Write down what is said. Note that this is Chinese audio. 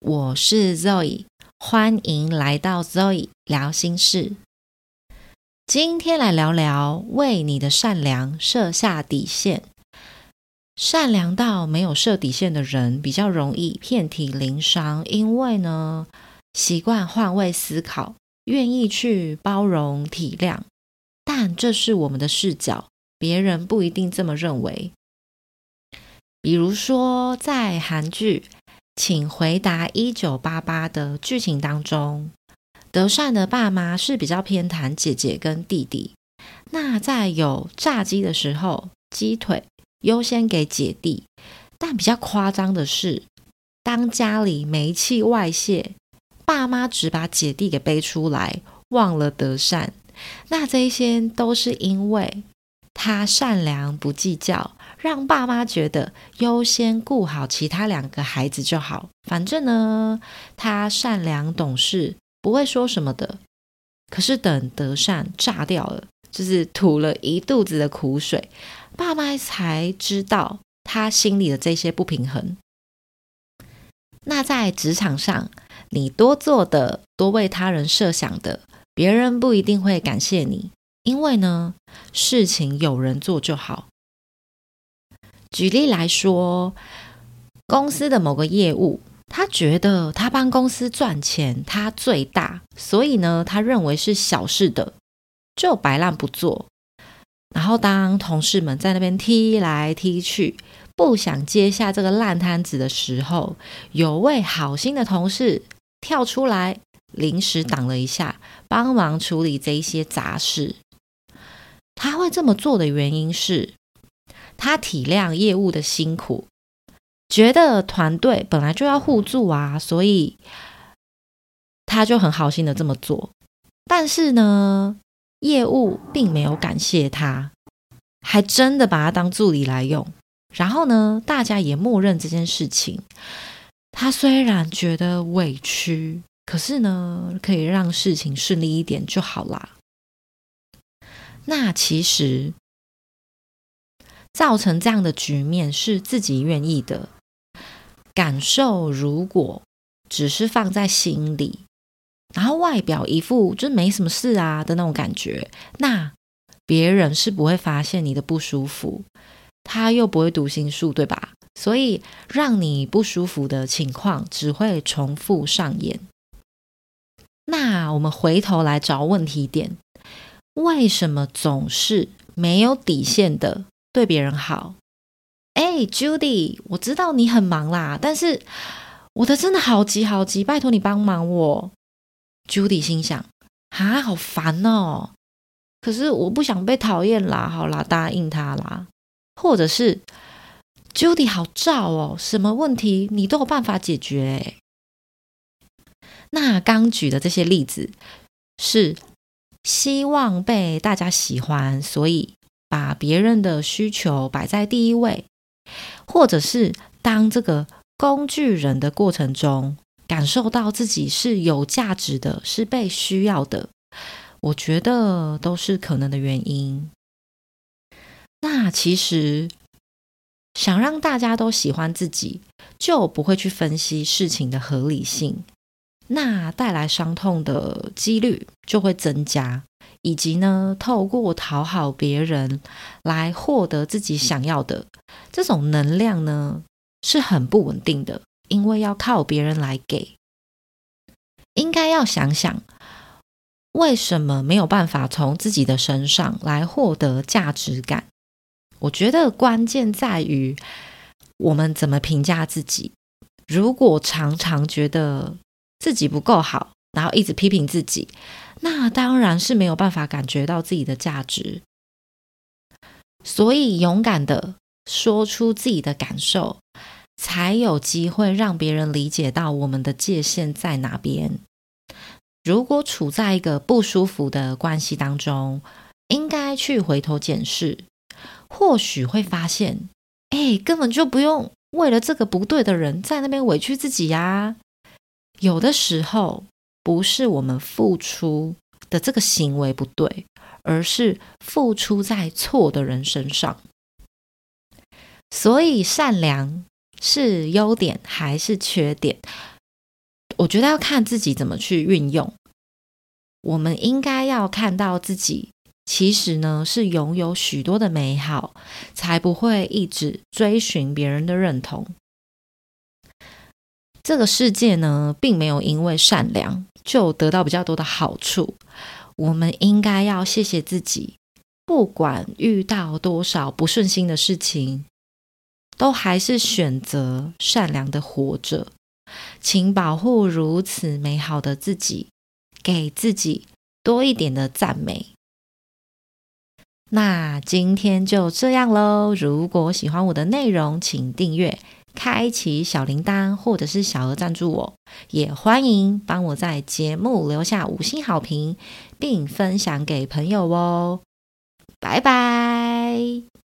我是 Zoe，欢迎来到 Zoe 聊心事。今天来聊聊为你的善良设下底线。善良到没有设底线的人，比较容易遍体鳞伤，因为呢，习惯换位思考，愿意去包容体谅。但这是我们的视角，别人不一定这么认为。比如说，在韩剧《请回答一九八八》的剧情当中，德善的爸妈是比较偏袒姐姐跟弟弟。那在有炸鸡的时候，鸡腿。优先给姐弟，但比较夸张的是，当家里煤气外泄，爸妈只把姐弟给背出来，忘了德善。那这些都是因为他善良不计较，让爸妈觉得优先顾好其他两个孩子就好。反正呢，他善良懂事，不会说什么的。可是等德善炸掉了，就是吐了一肚子的苦水。爸妈才知道他心里的这些不平衡。那在职场上，你多做的、多为他人设想的，别人不一定会感谢你，因为呢，事情有人做就好。举例来说，公司的某个业务，他觉得他帮公司赚钱，他最大，所以呢，他认为是小事的，就摆烂不做。然后，当同事们在那边踢来踢去，不想接下这个烂摊子的时候，有位好心的同事跳出来，临时挡了一下，帮忙处理这一些杂事。他会这么做的原因是，他体谅业务的辛苦，觉得团队本来就要互助啊，所以他就很好心的这么做。但是呢？业务并没有感谢他，还真的把他当助理来用。然后呢，大家也默认这件事情。他虽然觉得委屈，可是呢，可以让事情顺利一点就好啦。那其实造成这样的局面是自己愿意的。感受如果只是放在心里。然后外表一副就没什么事啊的那种感觉，那别人是不会发现你的不舒服，他又不会读心术，对吧？所以让你不舒服的情况只会重复上演。那我们回头来找问题点：为什么总是没有底线的对别人好？哎，Judy，我知道你很忙啦，但是我的真的好急好急，拜托你帮忙我。Judy 心想：“啊，好烦哦！可是我不想被讨厌啦，好啦，答应他啦。或者是 Judy 好照哦，什么问题你都有办法解决。那刚举的这些例子是希望被大家喜欢，所以把别人的需求摆在第一位，或者是当这个工具人的过程中。”感受到自己是有价值的，是被需要的，我觉得都是可能的原因。那其实想让大家都喜欢自己，就不会去分析事情的合理性，那带来伤痛的几率就会增加，以及呢，透过讨好别人来获得自己想要的这种能量呢，是很不稳定的。因为要靠别人来给，应该要想想为什么没有办法从自己的身上来获得价值感。我觉得关键在于我们怎么评价自己。如果常常觉得自己不够好，然后一直批评自己，那当然是没有办法感觉到自己的价值。所以勇敢的说出自己的感受。才有机会让别人理解到我们的界限在哪边。如果处在一个不舒服的关系当中，应该去回头检视，或许会发现，哎，根本就不用为了这个不对的人在那边委屈自己呀。有的时候不是我们付出的这个行为不对，而是付出在错的人身上。所以善良。是优点还是缺点？我觉得要看自己怎么去运用。我们应该要看到自己，其实呢是拥有许多的美好，才不会一直追寻别人的认同。这个世界呢，并没有因为善良就得到比较多的好处。我们应该要谢谢自己，不管遇到多少不顺心的事情，都还是选择善良的活着。请保护如此美好的自己，给自己多一点的赞美。那今天就这样喽。如果喜欢我的内容，请订阅。开启小铃铛或者是小额赞助我，也欢迎帮我在节目留下五星好评，并分享给朋友哦。拜拜。